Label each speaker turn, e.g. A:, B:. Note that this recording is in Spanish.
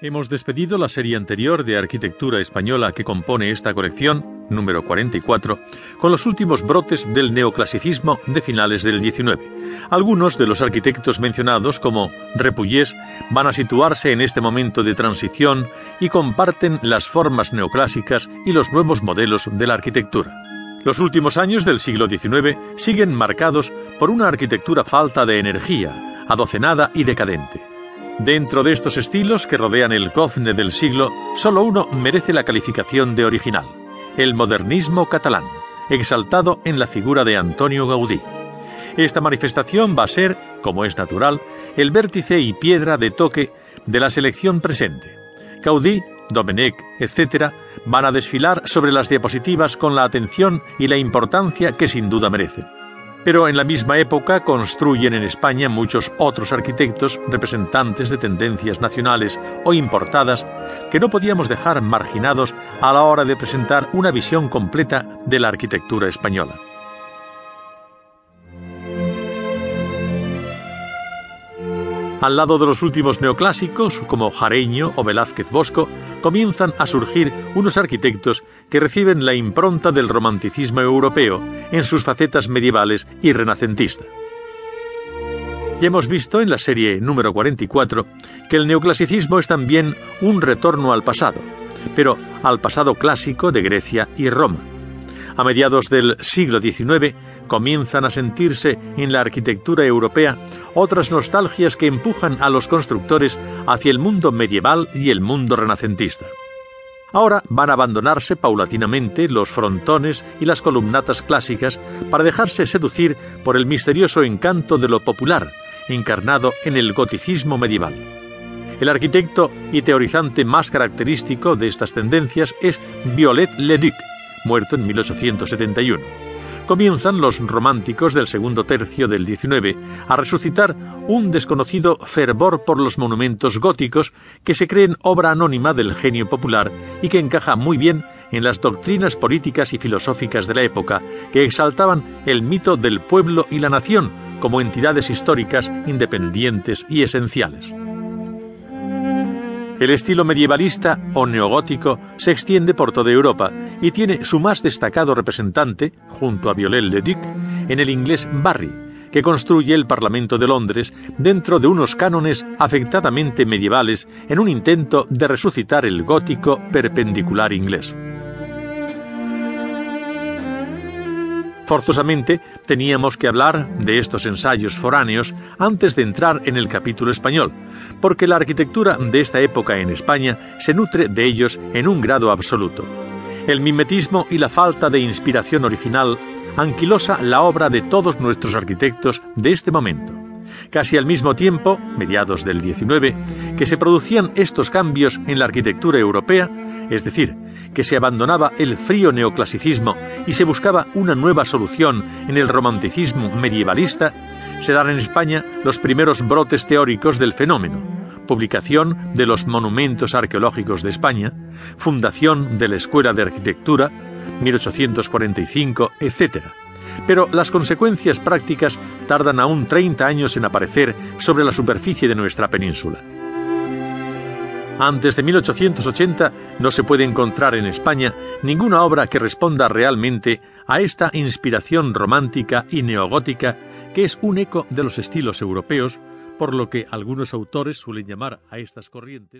A: Hemos despedido la serie anterior de arquitectura española que compone esta colección, número 44, con los últimos brotes del neoclasicismo de finales del XIX. Algunos de los arquitectos mencionados, como Repullés, van a situarse en este momento de transición y comparten las formas neoclásicas y los nuevos modelos de la arquitectura. Los últimos años del siglo XIX siguen marcados por una arquitectura falta de energía, adocenada y decadente. Dentro de estos estilos que rodean el cozne del siglo, solo uno merece la calificación de original, el modernismo catalán, exaltado en la figura de Antonio Gaudí. Esta manifestación va a ser, como es natural, el vértice y piedra de toque de la selección presente. Gaudí, Domenech, etc., van a desfilar sobre las diapositivas con la atención y la importancia que sin duda merecen. Pero en la misma época construyen en España muchos otros arquitectos representantes de tendencias nacionales o importadas que no podíamos dejar marginados a la hora de presentar una visión completa de la arquitectura española. Al lado de los últimos neoclásicos, como Jareño o Velázquez Bosco, comienzan a surgir unos arquitectos que reciben la impronta del romanticismo europeo en sus facetas medievales y renacentista. Ya hemos visto en la serie número 44 que el neoclasicismo es también un retorno al pasado, pero al pasado clásico de Grecia y Roma. A mediados del siglo XIX comienzan a sentirse en la arquitectura europea otras nostalgias que empujan a los constructores hacia el mundo medieval y el mundo renacentista. Ahora van a abandonarse paulatinamente los frontones y las columnatas clásicas para dejarse seducir por el misterioso encanto de lo popular, encarnado en el goticismo medieval. El arquitecto y teorizante más característico de estas tendencias es Viollet-le-Duc, muerto en 1871 comienzan los románticos del segundo tercio del XIX a resucitar un desconocido fervor por los monumentos góticos que se creen obra anónima del genio popular y que encaja muy bien en las doctrinas políticas y filosóficas de la época que exaltaban el mito del pueblo y la nación como entidades históricas independientes y esenciales. El estilo medievalista o neogótico se extiende por toda Europa y tiene su más destacado representante, junto a Viollet-le-Duc, en el inglés Barry, que construye el Parlamento de Londres dentro de unos cánones afectadamente medievales en un intento de resucitar el gótico perpendicular inglés. Forzosamente teníamos que hablar de estos ensayos foráneos antes de entrar en el capítulo español, porque la arquitectura de esta época en España se nutre de ellos en un grado absoluto. El mimetismo y la falta de inspiración original anquilosa la obra de todos nuestros arquitectos de este momento. Casi al mismo tiempo, mediados del XIX, que se producían estos cambios en la arquitectura europea, es decir, que se abandonaba el frío neoclasicismo y se buscaba una nueva solución en el romanticismo medievalista, se dan en España los primeros brotes teóricos del fenómeno, publicación de los Monumentos Arqueológicos de España, fundación de la Escuela de Arquitectura, 1845, etc. Pero las consecuencias prácticas tardan aún 30 años en aparecer sobre la superficie de nuestra península. Antes de 1880 no se puede encontrar en España ninguna obra que responda realmente a esta inspiración romántica y neogótica que es un eco de los estilos europeos, por lo que algunos autores suelen llamar a estas corrientes